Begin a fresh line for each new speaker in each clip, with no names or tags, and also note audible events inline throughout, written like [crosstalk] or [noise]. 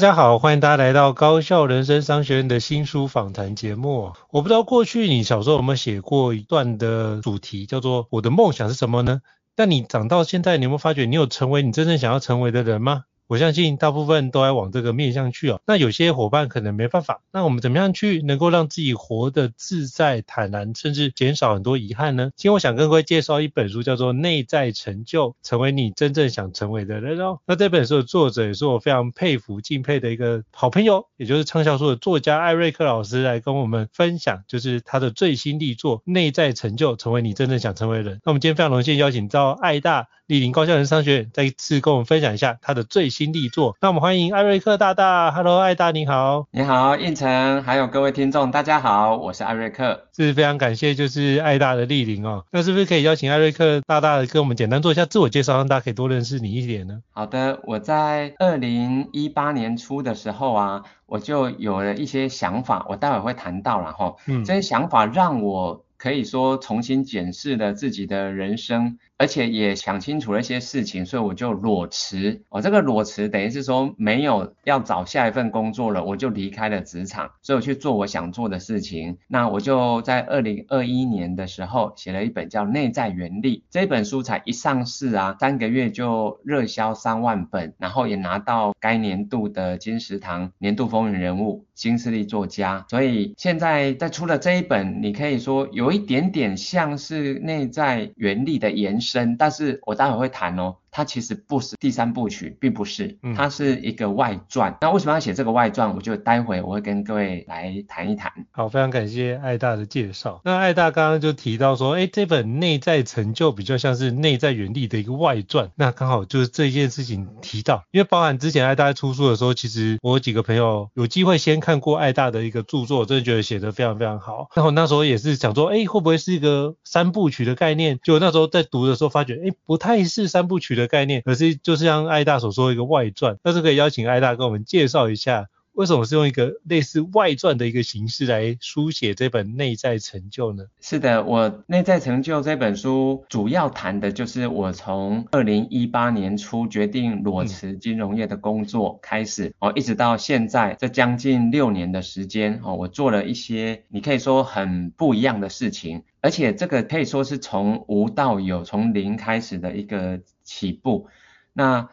大家好，欢迎大家来到高校人生商学院的新书访谈节目。我不知道过去你小时候有没有写过一段的主题，叫做“我的梦想是什么呢？”但你长到现在，你有没有发觉你有成为你真正想要成为的人吗？我相信大部分都要往这个面向去哦。那有些伙伴可能没办法，那我们怎么样去能够让自己活得自在坦然，甚至减少很多遗憾呢？今天我想跟各位介绍一本书，叫做《内在成就：成为你真正想成为的人》哦。那这本书的作者也是我非常佩服敬佩的一个好朋友，也就是畅销书的作家艾瑞克老师来跟我们分享，就是他的最新力作《内在成就：成为你真正想成为的人》。那我们今天非常荣幸邀请到爱大莅临高校人商学院，再一次跟我们分享一下他的最新。新力作，那我们欢迎艾瑞克大大。Hello，艾大你好。
你好，应成，还有各位听众，大家好，我是艾瑞克。
是非常感谢，就是艾大的莅临哦。那是不是可以邀请艾瑞克大大的跟我们简单做一下自我介绍，让大家可以多认识你一点呢？
好的，我在二零一八年初的时候啊，我就有了一些想法，我待会会谈到然后。嗯，这些想法让我可以说重新检视了自己的人生。而且也想清楚了一些事情，所以我就裸辞。我、这个裸辞等于是说没有要找下一份工作了，我就离开了职场，所以我去做我想做的事情。那我就在二零二一年的时候写了一本叫《内在原力》这本书，才一上市啊，三个月就热销三万本，然后也拿到该年度的金石堂年度风云人物、新势力作家。所以现在在出了这一本，你可以说有一点点像是内在原力的延伸。深，但是我待会会谈哦。它其实不是第三部曲，并不是，它是一个外传。嗯、那为什么要写这个外传？我就待会我会跟各位来谈一谈。
好，非常感谢艾大的介绍。那艾大刚刚就提到说，哎，这本内在成就比较像是内在原力的一个外传。那刚好就是这件事情提到，因为包含之前艾大在出书的时候，其实我有几个朋友有机会先看过艾大的一个著作，我真的觉得写得非常非常好。然后那时候也是想说，哎，会不会是一个三部曲的概念？就那时候在读的时候发觉，哎，不太是三部曲的。的概念，可是就是像艾大所说的一个外传，但是可以邀请艾大跟我们介绍一下，为什么是用一个类似外传的一个形式来书写这本内在成就呢？
是的，我内在成就这本书主要谈的就是我从二零一八年初决定裸辞金融业的工作开始，哦、嗯，一直到现在这将近六年的时间，哦，我做了一些你可以说很不一样的事情，而且这个可以说是从无到有，从零开始的一个。起步，那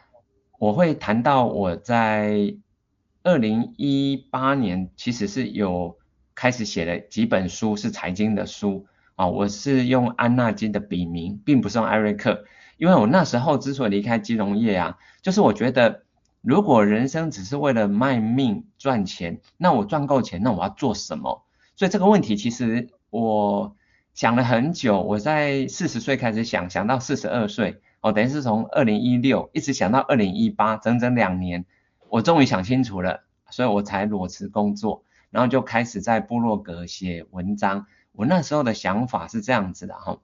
我会谈到我在二零一八年其实是有开始写了几本书，是财经的书啊，我是用安纳金的笔名，并不是用艾瑞克，因为我那时候之所以离开金融业啊，就是我觉得如果人生只是为了卖命赚钱，那我赚够钱，那我要做什么？所以这个问题其实我想了很久，我在四十岁开始想，想到四十二岁。哦，等于是从二零一六一直想到二零一八，整整两年，我终于想清楚了，所以我才裸辞工作，然后就开始在部落格写文章。我那时候的想法是这样子的哈，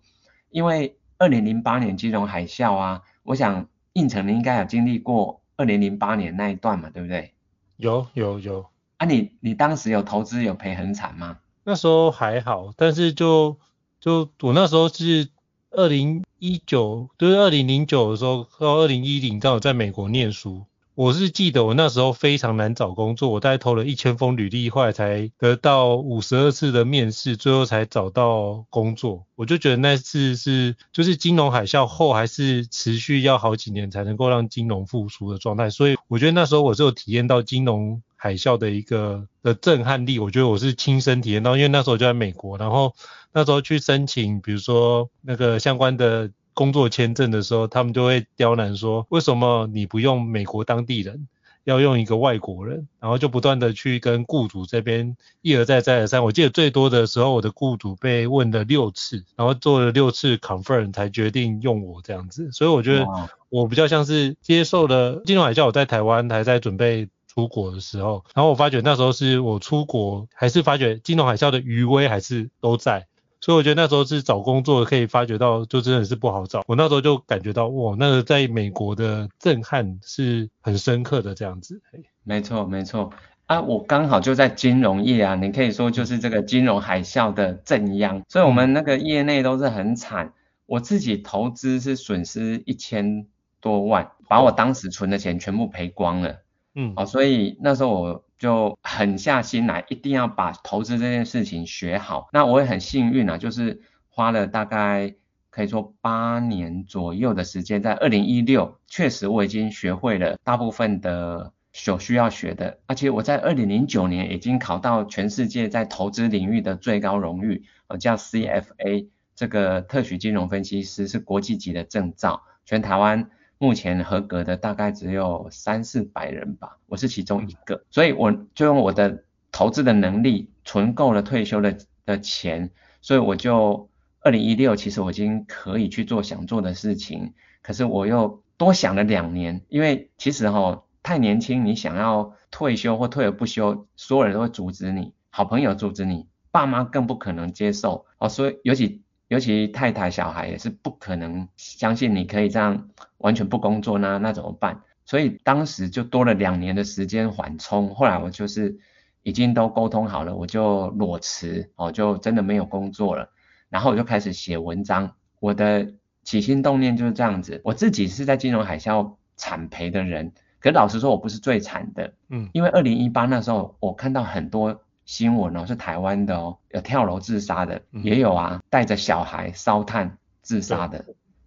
因为二零零八年金融海啸啊，我想胤丞你应该有经历过二零零八年那一段嘛，对不对？
有有有。
啊你，你你当时有投资有赔很惨吗？
那时候还好，但是就就我那时候是二零一九，就是二零零九的时候到二零一零，刚好在美国念书。我是记得我那时候非常难找工作，我大概投了一千封履历，后来才得到五十二次的面试，最后才找到工作。我就觉得那次是就是金融海啸后还是持续要好几年才能够让金融复苏的状态，所以我觉得那时候我是有体验到金融海啸的一个的震撼力。我觉得我是亲身体验到，因为那时候就在美国，然后那时候去申请，比如说那个相关的。工作签证的时候，他们就会刁难说，为什么你不用美国当地人，要用一个外国人？然后就不断的去跟雇主这边一而再再而三。我记得最多的时候，我的雇主被问了六次，然后做了六次 confirm 才决定用我这样子。所以我觉得我比较像是接受了金融海啸，我在台湾还在准备出国的时候，然后我发觉那时候是我出国，还是发觉金融海啸的余威还是都在。所以我觉得那时候是找工作可以发觉到，就真的是不好找。我那时候就感觉到，哇，那个在美国的震撼是很深刻的这样子。
没错，没错。啊，我刚好就在金融业啊，你可以说就是这个金融海啸的震央，所以我们那个业内都是很惨。我自己投资是损失一千多万，把我当时存的钱全部赔光了。嗯，好，所以那时候我。就狠下心来，一定要把投资这件事情学好。那我也很幸运啊，就是花了大概可以说八年左右的时间，在二零一六，确实我已经学会了大部分的所需要学的。而且我在二零零九年已经考到全世界在投资领域的最高荣誉，呃，叫 CFA，这个特许金融分析师是国际级的证照，全台湾。目前合格的大概只有三四百人吧，我是其中一个，所以我就用我的投资的能力存够了退休的的钱，所以我就二零一六其实我已经可以去做想做的事情，可是我又多想了两年，因为其实哈太年轻，你想要退休或退而不休，所有人都会阻止你，好朋友阻止你，爸妈更不可能接受。哦，所以尤其。尤其太太小孩也是不可能相信你可以这样完全不工作，呢那怎么办？所以当时就多了两年的时间缓冲。后来我就是已经都沟通好了，我就裸辞哦，就真的没有工作了。然后我就开始写文章。我的起心动念就是这样子。我自己是在金融海啸惨赔的人，可是老实说，我不是最惨的。嗯，因为二零一八那时候我看到很多。新闻哦，是台湾的哦，有跳楼自杀的，也有啊，带着小孩烧炭自杀的，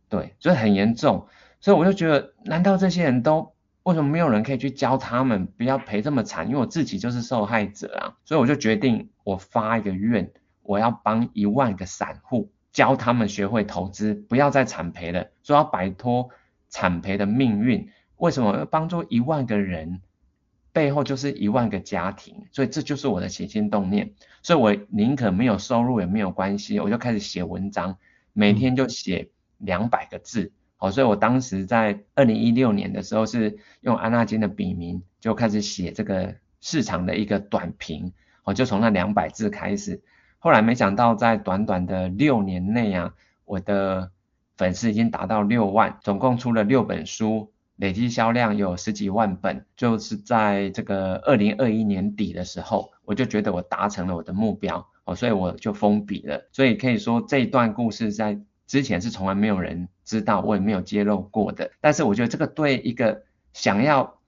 对，所以很严重。所以我就觉得，难道这些人都为什么没有人可以去教他们不要赔这么惨？因为我自己就是受害者啊，所以我就决定，我发一个愿，我要帮一万个散户教他们学会投资，不要再惨赔了，说要摆脱惨赔的命运。为什么要帮助一万个人？背后就是一万个家庭，所以这就是我的起心动念。所以我宁可没有收入也没有关系，我就开始写文章，每天就写两百个字。好，所以我当时在二零一六年的时候是用安纳金的笔名就开始写这个市场的一个短评，我就从那两百字开始。后来没想到在短短的六年内啊，我的粉丝已经达到六万，总共出了六本书。累计销量有十几万本，就是在这个二零二一年底的时候，我就觉得我达成了我的目标哦，所以我就封笔了。所以可以说这一段故事在之前是从来没有人知道，我也没有揭露过的。但是我觉得这个对一个想要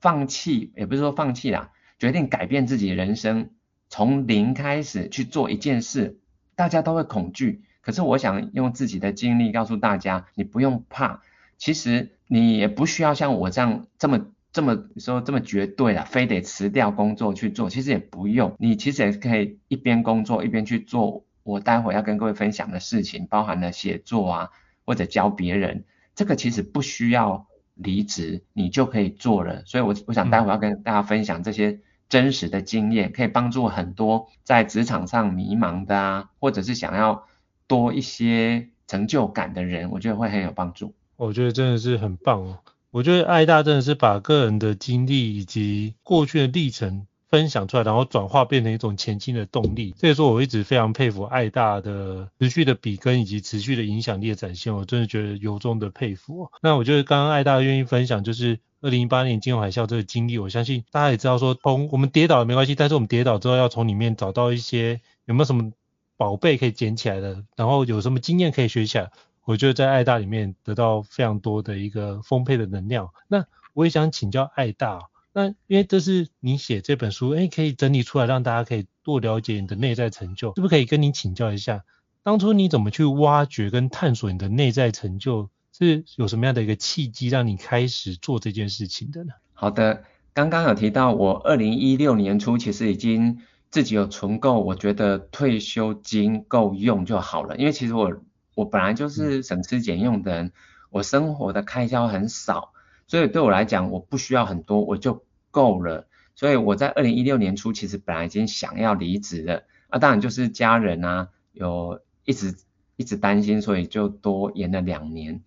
放弃，也不是说放弃啦，决定改变自己人生，从零开始去做一件事，大家都会恐惧。可是我想用自己的经历告诉大家，你不用怕。其实你也不需要像我这样这么这么说这么绝对了，非得辞掉工作去做。其实也不用，你其实也可以一边工作一边去做我待会要跟各位分享的事情，包含了写作啊或者教别人。这个其实不需要离职，你就可以做了。所以我我想待会要跟大家分享这些真实的经验，可以帮助很多在职场上迷茫的啊，或者是想要多一些成就感的人，我觉得会很有帮助。
我觉得真的是很棒哦！我觉得爱大真的是把个人的经历以及过去的历程分享出来，然后转化变成一种前进的动力。所以说，我一直非常佩服爱大的持续的笔耕以及持续的影响力的展现，我真的觉得由衷的佩服。那我觉得刚刚爱大愿意分享，就是二零一八年金融海啸这个经历，我相信大家也知道说，从我们跌倒也没关系，但是我们跌倒之后要从里面找到一些有没有什么宝贝可以捡起来的，然后有什么经验可以学起来。我觉得在爱大里面得到非常多的一个丰沛的能量。那我也想请教爱大。那因为这是你写这本书，哎，可以整理出来让大家可以多了解你的内在成就，是不是可以跟你请教一下，当初你怎么去挖掘跟探索你的内在成就，是有什么样的一个契机让你开始做这件事情的呢？
好的，刚刚有提到我二零一六年初其实已经自己有存够，我觉得退休金够用就好了，因为其实我我本来就是省吃俭用的人，嗯、我生活的开销很少。所以对我来讲，我不需要很多，我就够了。所以我在二零一六年初，其实本来已经想要离职了。啊，当然就是家人啊，有一直一直担心，所以就多延了两年。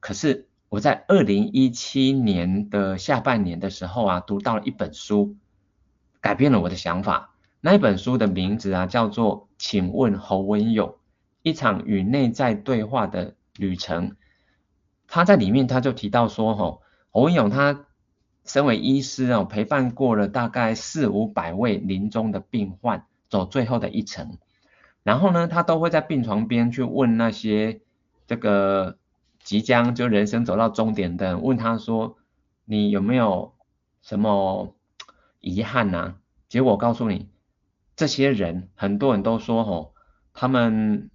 可是我在二零一七年的下半年的时候啊，读到了一本书，改变了我的想法。那一本书的名字啊，叫做《请问侯文咏：一场与内在对话的旅程》。他在里面他就提到说，吼。侯文咏他身为医师哦，陪伴过了大概四五百位临终的病患走最后的一程，然后呢，他都会在病床边去问那些这个即将就人生走到终点的，问他说，你有没有什么遗憾呐、啊？结果告诉你，这些人很多人都说哦，他们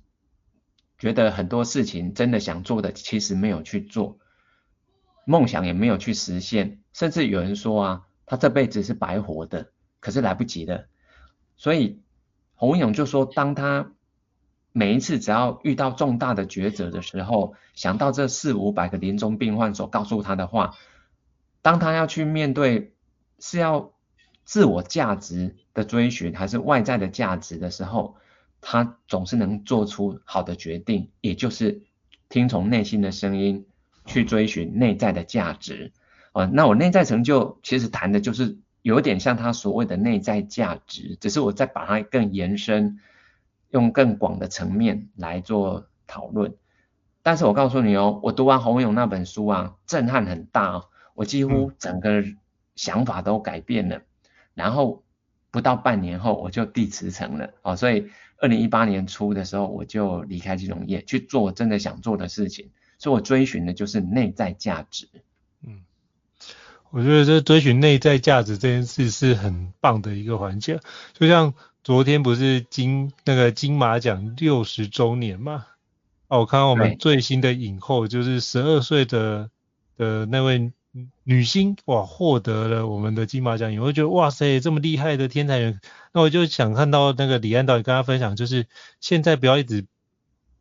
觉得很多事情真的想做的，其实没有去做。梦想也没有去实现，甚至有人说啊，他这辈子是白活的，可是来不及了。所以洪勇就说，当他每一次只要遇到重大的抉择的时候，想到这四五百个临终病患所告诉他的话，当他要去面对是要自我价值的追寻，还是外在的价值的时候，他总是能做出好的决定，也就是听从内心的声音。去追寻内在的价值，啊，那我内在成就其实谈的就是有点像他所谓的内在价值，只是我再把它更延伸，用更广的层面来做讨论。但是我告诉你哦，我读完侯文咏那本书啊，震撼很大哦，我几乎整个想法都改变了。然后不到半年后，我就递辞呈了，哦，所以二零一八年初的时候，我就离开金融业去做我真的想做的事情。所以我追寻的就是内在价值。
嗯，我觉得这追寻内在价值这件事是很棒的一个环节。就像昨天不是金那个金马奖六十周年嘛？哦，我看到我们最新的影后就是十二岁的的那位女星，哇，获得了我们的金马奖，我会觉得哇塞，这么厉害的天才人。那我就想看到那个李安导演跟他分享，就是现在不要一直。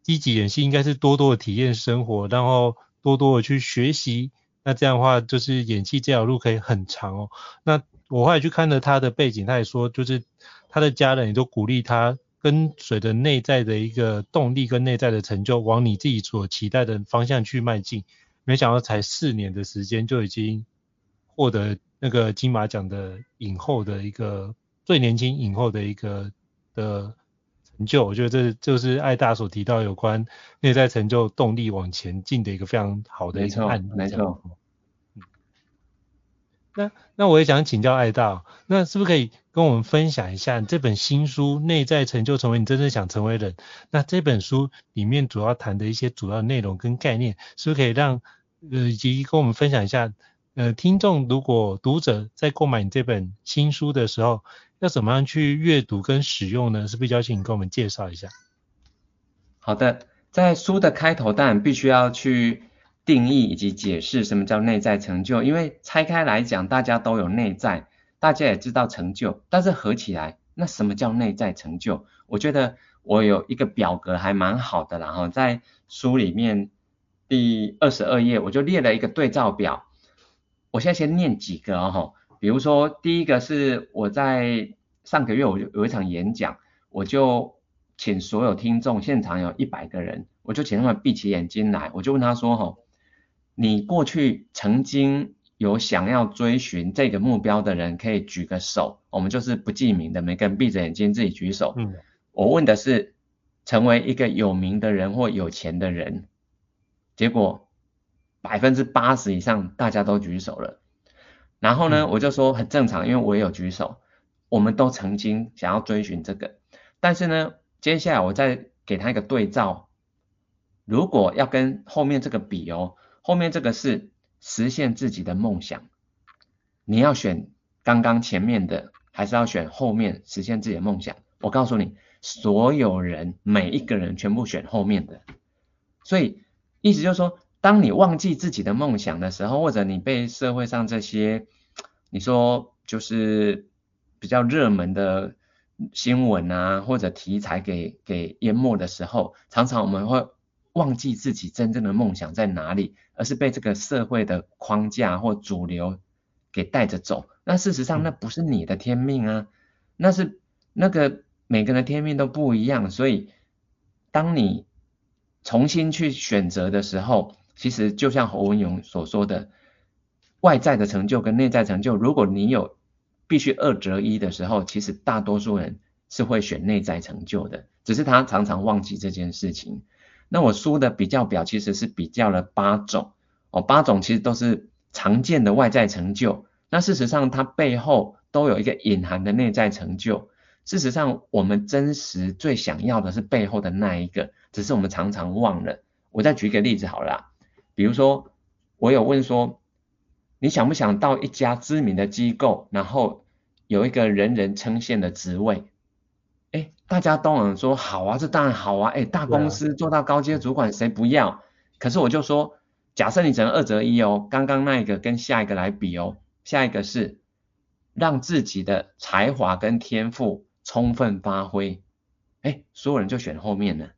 积极演戏应该是多多的体验生活，然后多多的去学习。那这样的话，就是演戏这条路可以很长哦。那我后来去看了他的背景，他也说，就是他的家人也都鼓励他跟随着内在的一个动力跟内在的成就，往你自己所期待的方向去迈进。没想到才四年的时间就已经获得那个金马奖的影后的一个最年轻影后的一个的。成就，我觉得这就是爱大所提到有关内在成就动力往前进的一个非常好的一个案例。
没错。
那那我也想请教爱大，那是不是可以跟我们分享一下这本新书《内在成就，成为你真正想成为人》？那这本书里面主要谈的一些主要内容跟概念，是不是可以让呃以及跟我们分享一下？呃，听众如果读者在购买你这本新书的时候，要怎么样去阅读跟使用呢？是不是邀请你跟我们介绍一下？
好的，在书的开头当然必须要去定义以及解释什么叫内在成就，因为拆开来讲，大家都有内在，大家也知道成就，但是合起来，那什么叫内在成就？我觉得我有一个表格还蛮好的，然后在书里面第二十二页，我就列了一个对照表。我现在先念几个哦，比如说第一个是我在上个月我就有一场演讲，我就请所有听众，现场有一百个人，我就请他们闭起眼睛来，我就问他说，吼，你过去曾经有想要追寻这个目标的人，可以举个手。我们就是不记名的，每个人闭着眼睛自己举手。
嗯，
我问的是成为一个有名的人或有钱的人，结果百分之八十以上大家都举手了。然后呢，嗯，我就说很正常，因为我也有举手，我们都曾经想要追寻这个。但是呢，接下来我再给他一个对照，如果要跟后面这个比哦，后面这个是实现自己的梦想，你要选刚刚前面的，还是要选后面实现自己的梦想？我告诉你，所有人每一个人全部选后面的，所以意思就是说，当你忘记自己的梦想的时候，或者你被社会上这些 [tsk] 你说就是比较热门的。新闻啊，或者题材给给淹没的时候，常常我们会忘记自己真正的梦想在哪里，而是被这个社会的框架或主流给带着走。那事实上，那不是你的天命啊，那是那个每个人的天命都不一样。所以，当你重新去选择的时候，其实就像侯文勇所说的，外在的成就跟内在成就，如果你有。必须二择一的时候，其实大多数人是会选内在成就的，只是他常常忘记这件事情。那我书的比较表其实是比较了八种哦，八种其实都是常见的外在成就。那事实上，它背后都有一个隐含的内在成就。事实上，我们真实最想要的是背后的那一个，只是我们常常忘了。我再举一个例子好了，比如说我有问说。你想不想到一家知名的机构，然后有一个人人称羡的职位？哎，大家都能说好啊，这当然好啊。哎，大公司做到高阶主管谁不要？可是我就说，假设你只能二择一哦，刚刚那一个跟下一个来比哦，下一个是让自己的才华跟天赋充分发挥，哎，所有人就选后面了。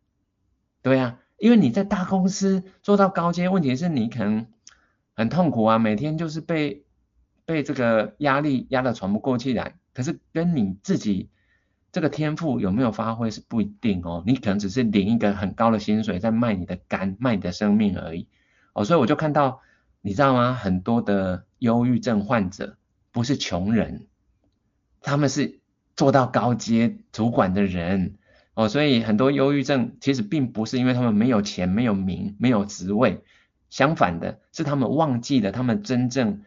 对啊，因为你在大公司做到高阶，问题是你可能。很痛苦啊，每天就是被被这个压力压得喘不过气来。可是跟你自己这个天赋有没有发挥是不一定哦，你可能只是领一个很高的薪水在卖你的肝，卖你的生命而已。哦，所以我就看到，你知道吗？很多的忧郁症患者不是穷人，他们是做到高阶主管的人。哦，所以很多忧郁症其实并不是因为他们没有钱、没有名、没有职位。相反的是，他们忘记了他们真正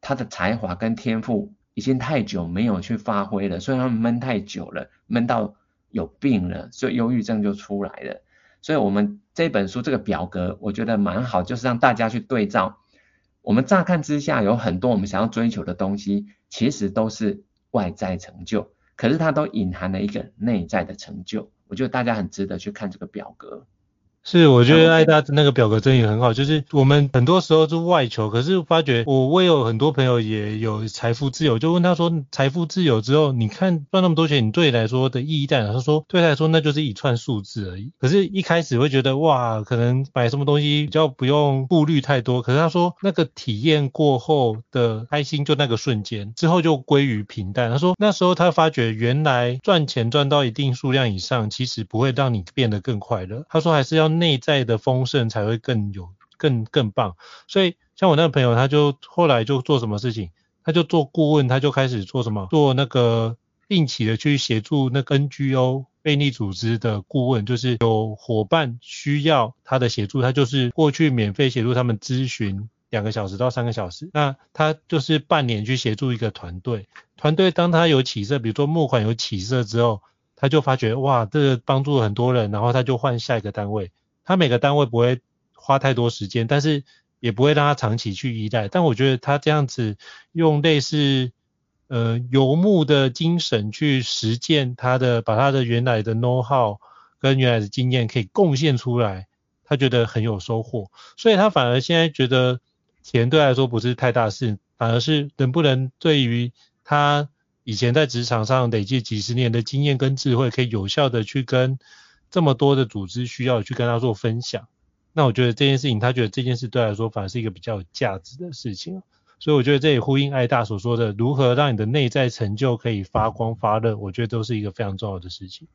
他的才华跟天赋已经太久没有去发挥了，所以他们闷太久了，闷到有病了，所以忧郁症就出来了。所以我们这本书这个表格我觉得蛮好，就是让大家去对照。我们乍看之下有很多我们想要追求的东西，其实都是外在成就，可是它都隐含了一个内在的成就。我觉得大家很值得去看这个表格。
是，我觉得爱大的那个表格真的很好，就是我们很多时候是外求，可是发觉我我也有很多朋友也有财富自由，就问他说，财富自由之后，你看赚那么多钱，你对你来说的意义在哪？他说对他来说那就是一串数字而已。可是，一开始会觉得哇，可能买什么东西比较不用顾虑太多。可是他说那个体验过后的开心就那个瞬间，之后就归于平淡。他说那时候他发觉原来赚钱赚到一定数量以上，其实不会让你变得更快乐。他说还是要。内在的丰盛才会更有更更棒，所以像我那个朋友，他就后来就做什么事情，他就做顾问，他就开始做什么，做那个定期的去协助那 NGO 非利组织的顾问，就是有伙伴需要他的协助，他就是过去免费协助他们咨询两个小时到三个小时，那他就是半年去协助一个团队，团队当他有起色，比如说募款有起色之后，他就发觉哇，这个帮助很多人，然后他就换下一个单位。他每个单位不会花太多时间，但是也不会让他长期去依赖。但我觉得他这样子用类似呃游牧的精神去实践他的，把他的原来的 know how 跟原来的经验可以贡献出来，他觉得很有收获。所以他反而现在觉得钱对他来说不是太大事，反而是能不能对于他以前在职场上累积几十年的经验跟智慧，可以有效的去跟。这么多的组织需要去跟他做分享，那我觉得这件事情，他觉得这件事对他来说反而是一个比较有价值的事情，所以我觉得这也呼应爱大所说的，如何让你的内在成就可以发光发热，我觉得都是一个非常重要的事情。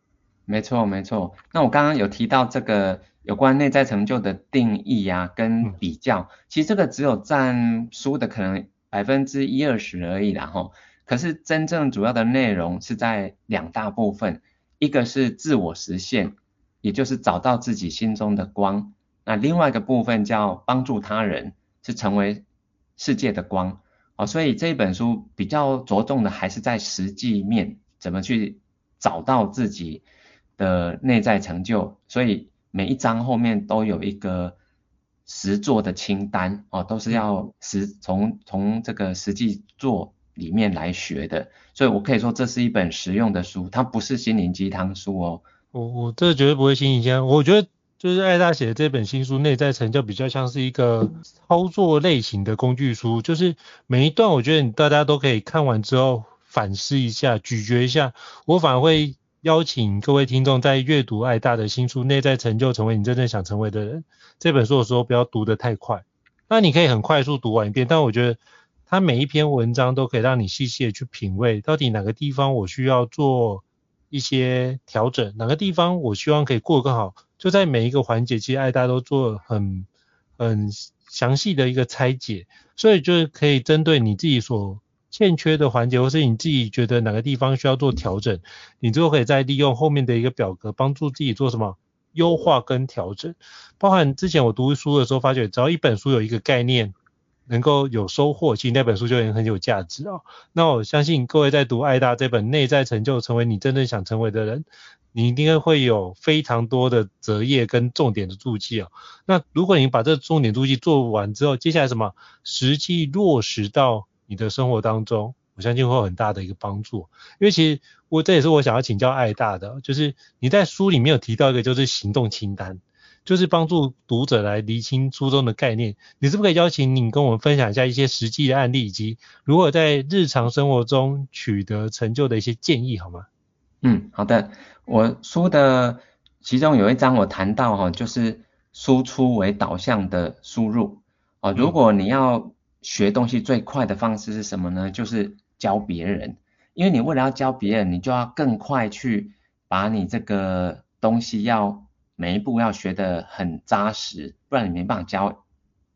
没错没错，那我刚刚有提到这个有关内在成就的定义啊，跟比较，嗯、其实这个只有占书的可能百分之一二十而已啦吼。可是真正主要的内容是在两大部分，一个是自我实现，也就是找到自己心中的光。那另外一个部分叫帮助他人，是成为世界的光。哦，所以这本书比较着重的还是在实际面，怎么去找到自己的内在成就。所以每一章后面都有一个实作的清单，哦，都是要实从从这个实际做。里面来学的，所以我可以说这是一本实用的书，它不是心灵鸡汤书哦。
我我这绝对不会心灵鸡汤，我觉得就是艾大写的这本新书《内在成就》比较像是一个操作类型的工具书，就是每一段我觉得大家都可以看完之后反思一下、咀嚼一下。我反而会邀请各位听众在阅读艾大的新书《内在成就》，成为你真正想成为的人。这本书的时候不要读得太快，那你可以很快速读完一遍，但我觉得。它每一篇文章都可以让你细细的去品味，到底哪个地方我需要做一些调整，哪个地方我希望可以过得更好，就在每一个环节，其实爱大都做很很详细的一个拆解，所以就是可以针对你自己所欠缺的环节，或是你自己觉得哪个地方需要做调整，你就可以再利用后面的一个表格帮助自己做什么优化跟调整。包含之前我读书的时候发觉，只要一本书有一个概念。能够有收获，其实那本书就已经很有价值啊。那我相信各位在读艾大这本《内在成就》，成为你真正想成为的人，你一定会有非常多的择页跟重点的注记啊。那如果你把这重点注记做完之后，接下来什么实际落实到你的生活当中，我相信会有很大的一个帮助。因为其实我这也是我想要请教艾大的，就是你在书里面有提到一个就是行动清单。就是帮助读者来厘清书中的概念，你是不是可以邀请你跟我们分享一下一些实际的案例，以及如何在日常生活中取得成就的一些建议，好吗？
嗯，好的。我书的其中有一章我谈到哈，就是输出为导向的输入哦。如果你要学东西最快的方式是什么呢？就是教别人，因为你为了要教别人，你就要更快去把你这个东西要。每一步要学得很扎实，不然你没办法教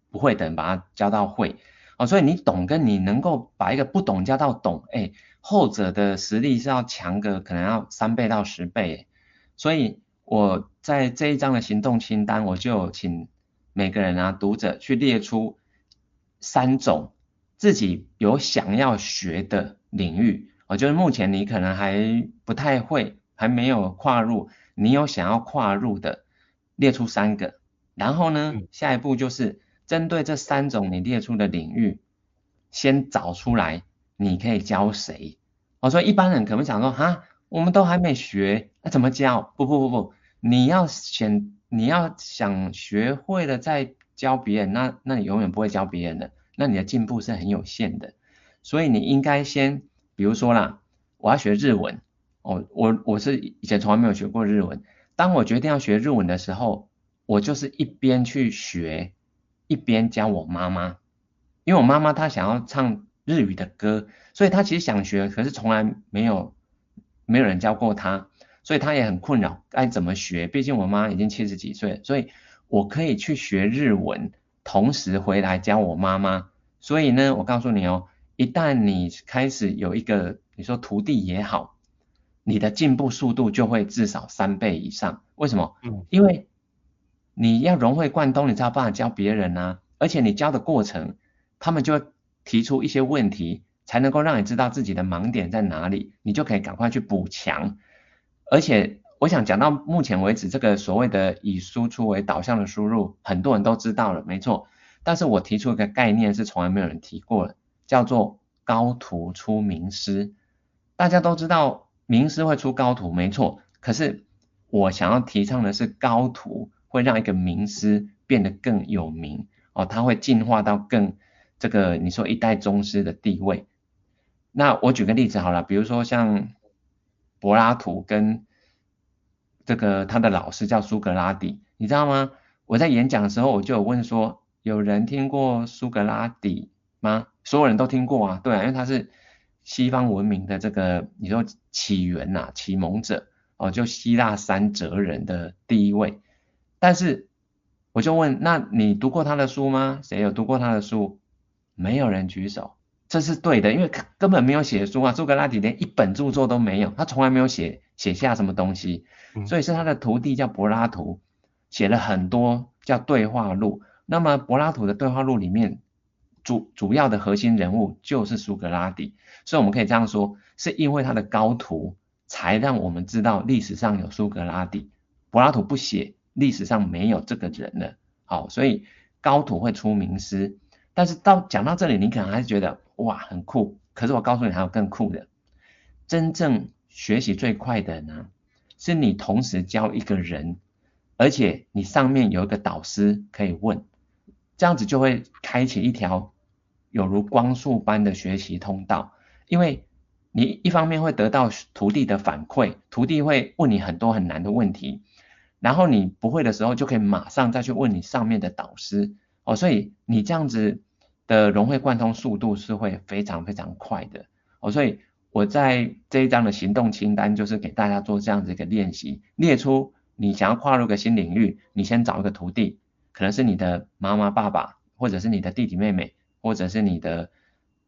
不会的人把它教到会哦。所以你懂跟你能够把一个不懂教到懂，哎，后者的实力是要强个可能要三倍到十倍。所以我在这一章的行动清单，我就请每个人啊读者去列出三种自己有想要学的领域，哦，就是目前你可能还不太会，还没有跨入。你有想要跨入的，列出三个，然后呢，下一步就是针对这三种你列出的领域，先找出来你可以教谁。我说一般人可能想说，哈，我们都还没学，那怎么教？不不不不，你要选，你要想学会了再教别人，那那你永远不会教别人的，那你的进步是很有限的。所以你应该先，比如说啦，我要学日文。哦，我我是以前从来没有学过日文。当我决定要学日文的时候，我就是一边去学，一边教我妈妈。因为我妈妈她想要唱日语的歌，所以她其实想学，可是从来没有没有人教过她，所以她也很困扰该怎么学。毕竟我妈已经七十几岁，所以我可以去学日文，同时回来教我妈妈。所以呢，我告诉你哦，一旦你开始有一个，你说徒弟也好。你的进步速度就会至少三倍以上，为什么？嗯，因为你要融会贯通，你才有办法教别人啊。而且你教的过程，他们就会提出一些问题，才能够让你知道自己的盲点在哪里，你就可以赶快去补强。而且我想讲到目前为止，这个所谓的以输出为导向的输入，很多人都知道了，没错。但是我提出一个概念是从来没有人提过的，叫做高徒出名师。大家都知道。名师会出高徒，没错。可是我想要提倡的是，高徒会让一个名师变得更有名哦，他会进化到更这个你说一代宗师的地位。那我举个例子好了，比如说像柏拉图跟这个他的老师叫苏格拉底，你知道吗？我在演讲的时候我就有问说，有人听过苏格拉底吗？所有人都听过啊，对啊，因为他是。西方文明的这个你说起源呐、啊，启蒙者哦，就希腊三哲人的第一位。但是我就问，那你读过他的书吗？谁有读过他的书？没有人举手。这是对的，因为根本没有写书啊，苏格拉底连一本著作都没有，他从来没有写写下什么东西，所以是他的徒弟叫柏拉图写了很多叫对话录。那么柏拉图的对话录里面主主要的核心人物就是苏格拉底，所以我们可以这样说，是因为他的高徒才让我们知道历史上有苏格拉底，柏拉图不写，历史上没有这个人了。好，所以高徒会出名师，但是到讲到这里，你可能还是觉得。哇，很酷！可是我告诉你，还有更酷的。真正学习最快的呢，是你同时教一个人，而且你上面有一个导师可以问，这样子就会开启一条有如光速般的学习通道。因为你一方面会得到徒弟的反馈，徒弟会问你很多很难的问题，然后你不会的时候就可以马上再去问你上面的导师哦，所以你这样子。的融会贯通速度是会非常非常快的哦，所以我在这一章的行动清单就是给大家做这样子一个练习，列出你想要跨入一个新领域，你先找一个徒弟，可能是你的妈妈爸爸，或者是你的弟弟妹妹，或者是你的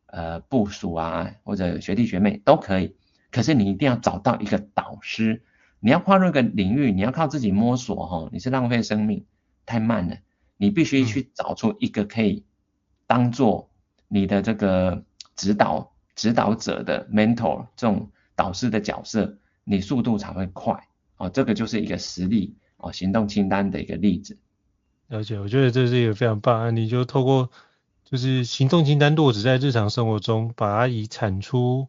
呃部属啊，或者学弟学妹都可以，可是你一定要找到一个导师，你要跨入一个领域，你要靠自己摸索哈，你是浪费生命，太慢了，你必须去找出一个可以。当做你的这个指导指导者的 mentor 这种导师的角色，你速度才会快哦。这个就是一个实例哦，行动清单的一个例子。
而且我觉得这是一个非常棒案例，就透过就是行动清单落实在日常生活中，把它以产出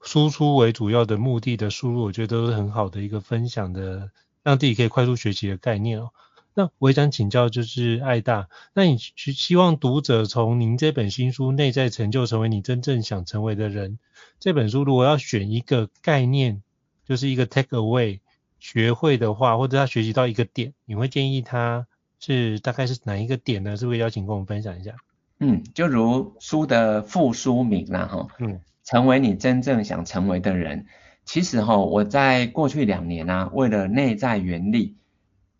输出为主要的目的的输入，我觉得都是很好的一个分享的，让自己可以快速学习的概念哦。那我也想请教，就是爱大，那你希望读者从您这本新书《内在成就，成为你真正想成为的人》这本书，如果要选一个概念，就是一个 take away 学会的话，或者他学习到一个点，你会建议他是大概是哪一个点呢？是不是邀请跟我们分享一下？
嗯，就如书的副书名啦，哈，嗯，成为你真正想成为的人。其实哈，我在过去两年啊，为了内在原力。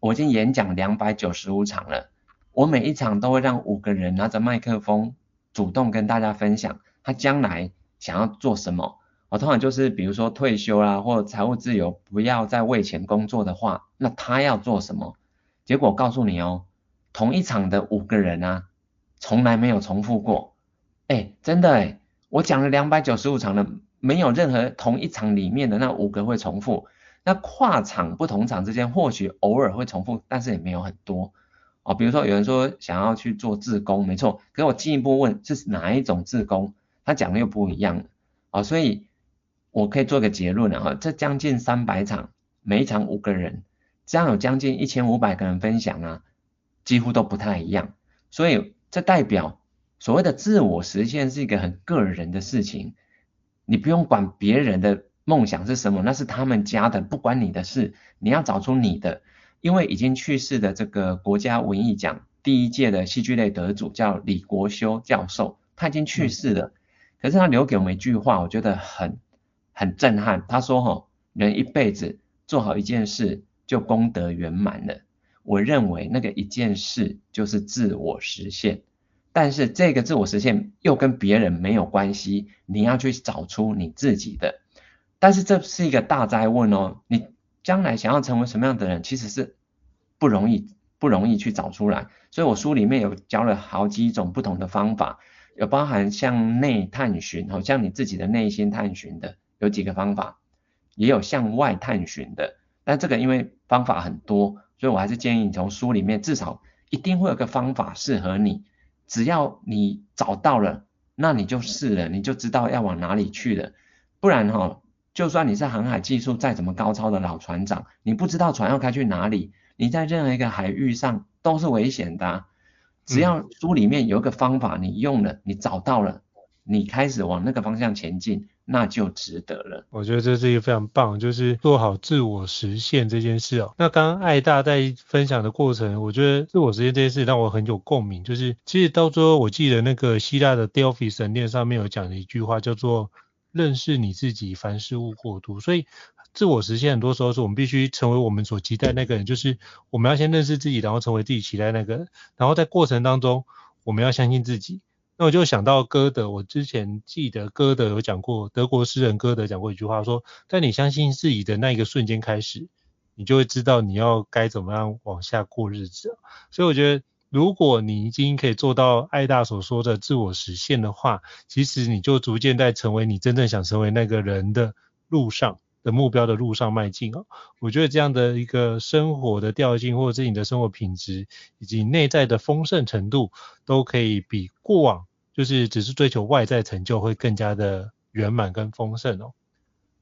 我已经演讲两百九十五场了，我每一场都会让五个人拿着麦克风，主动跟大家分享他将来想要做什么。我通常就是比如说退休啦，或财务自由，不要再为钱工作的话，那他要做什么？结果告诉你哦，同一场的五个人啊，从来没有重复过。哎，真的哎，我讲了两百九十五场了，没有任何同一场里面的那五个会重复。那跨场不同场之间或许偶尔会重复，但是也没有很多哦。比如说有人说想要去做志工，没错，可我进一步问是哪一种志工，他讲的又不一样哦。所以我可以做个结论了哈，这将近三百场，每一场五个人，这样有将近一千五百个人分享啊，几乎都不太一样。所以这代表所谓的自我实现是一个很个人的事情，你不用管别人的。梦想是什么？那是他们家的，不关你的事。你要找出你的，因为已经去世的这个国家文艺奖第一届的戏剧类得主叫李国修教授，他已经去世了。可是他留给我们一句话，我觉得很很震撼。他说：“哈，人一辈子做好一件事就功德圆满了。”我认为那个一件事就是自我实现，但是这个自我实现又跟别人没有关系，你要去找出你自己的。但是这是一个大哉问哦，你将来想要成为什么样的人，其实是不容易，不容易去找出来。所以我书里面有教了好几种不同的方法，有包含向内探寻，好像你自己的内心探寻的有几个方法，也有向外探寻的。但这个因为方法很多，所以我还是建议你从书里面至少一定会有个方法适合你。只要你找到了，那你就试了，你就知道要往哪里去了。不然哈、哦。就算你是航海技术再怎么高超的老船长，你不知道船要开去哪里，你在任何一个海域上都是危险的啊。只要书里面有一个方法，你用了，你找到了，你开始往那个方向前进，那就值得了。
我觉得这是一个非常棒，就是做好自我实现这件事哦。那刚刚艾大在分享的过程，我觉得自我实现这件事让我很有共鸣。就是其实到最后，我记得那个希腊的 Delphi 神殿上面有讲的一句话，叫做。认识你自己，凡事勿过度。所以，自我实现很多时候是我们必须成为我们所期待那个人，就是我们要先认识自己，然后成为自己期待那个人。然后在过程当中，我们要相信自己，那我就想到歌德，我之前记得歌德有讲过，德国诗人歌德讲过一句话，说在你相信自己的那一个瞬间开始，你就会知道你要该怎么样往下过日子。所以我觉得，如果你已经可以做到爱大所说的自我实现的话，其实你就逐渐在成为你真正想成为那个人的路上。的目标的路上迈进哦，我觉得这样的一个生活的调性，或者是你的生活品质，以及内在的丰盛程度，都可以比过往就是只是追求外在成就会更加的圆满跟丰盛哦。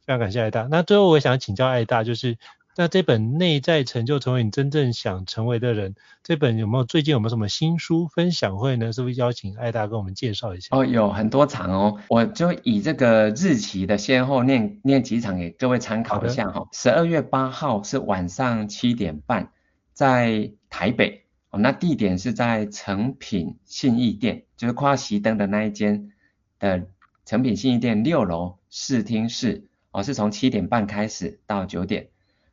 非常感谢艾大。那最后我也想请教艾大，就是。那这本内在成就，成为你真正想成为的人，这本有没有最近有没有什么新书分享会呢？是不是邀请艾大跟我们介绍一下？
哦，有很多场哦，我就以这个日期的先后念念几场给各位参考一下哈。十二月八号是晚上七点半，在台北那地点是在诚品信义店，就是快熄灯的那一间的诚品信义店六楼视听室哦，是从七点半开始到九点。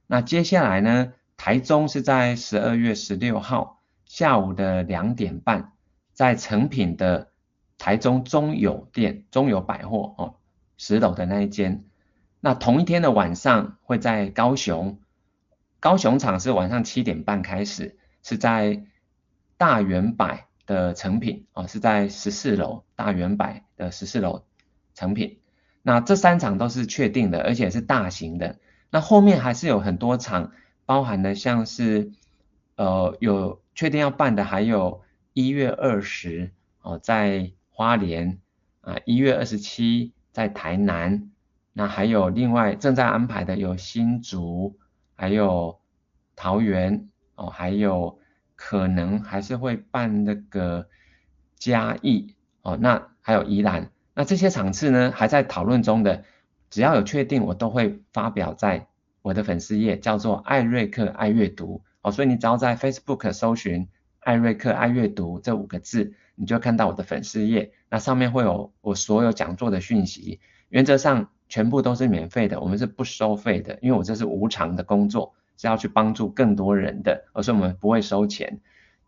那接下来呢，台中是在十二月十六号下午的两点半，在诚品的台中中友店、中友百货哦，十楼的那一间。那同一天的晚上会在高雄，高雄场是晚上七点半开始，是在大圆柏的成品哦，是在十四楼大远百的十四楼成品。那这三场都是确定的，而且是大型的。那后面还是有很多场，包含的像是，呃，有确定要办的，还有一月二十哦，在花莲啊，一月二十七在台南，那还有另外正在安排的有新竹，还有桃园哦，还有可能还是会办那个嘉义哦，那还有宜兰，那这些场次呢还在讨论中的。只要有确定，我都会发表在我的粉丝页，叫做艾瑞克爱阅读哦。所以你只要在 Facebook 搜寻艾瑞克爱阅读这五个字，你就看到我的粉丝页。那上面会有我所有讲座的讯息，原则上全部都是免费的，我们是不收费的，因为我这是无偿的工作，是要去帮助更多人的，而是我们不会收钱，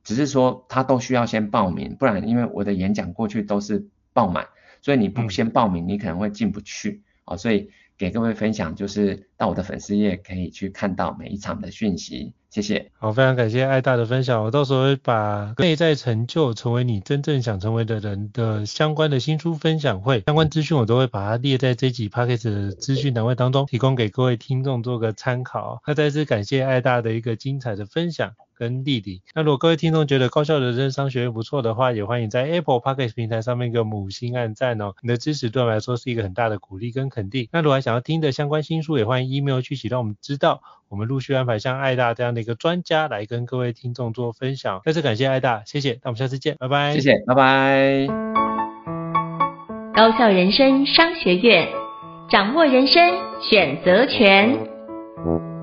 只是说他都需要先报名，不然因为我的演讲过去都是爆满，所以你不先报名，你可能会进不去。啊，所以给各位分享，就是到我的粉丝页可以去看到每一场的讯息，谢谢。
好，非常感谢爱大的分享，我到时候会把内在成就成为你真正想成为的人的相关的新书分享会相关资讯，我都会把它列在这集 Podcast 的资讯栏位当中，提供给各位听众做个参考。那再次感谢爱大的一个精彩的分享。跟弟弟，那如果各位听众觉得高效人生商学院不错的话，也欢迎在 Apple Podcast 平台上面给我们五星按赞哦，你的支持对我们来说是一个很大的鼓励跟肯定。那如果还想要听的相关新书，也欢迎 email 去写，让我们知道，我们陆续安排像爱大这样的一个专家来跟各位听众做分享。再次感谢爱大，谢谢，那我们下次见，拜拜。
谢谢，拜拜。
高校人生商学院，掌握人生选择权。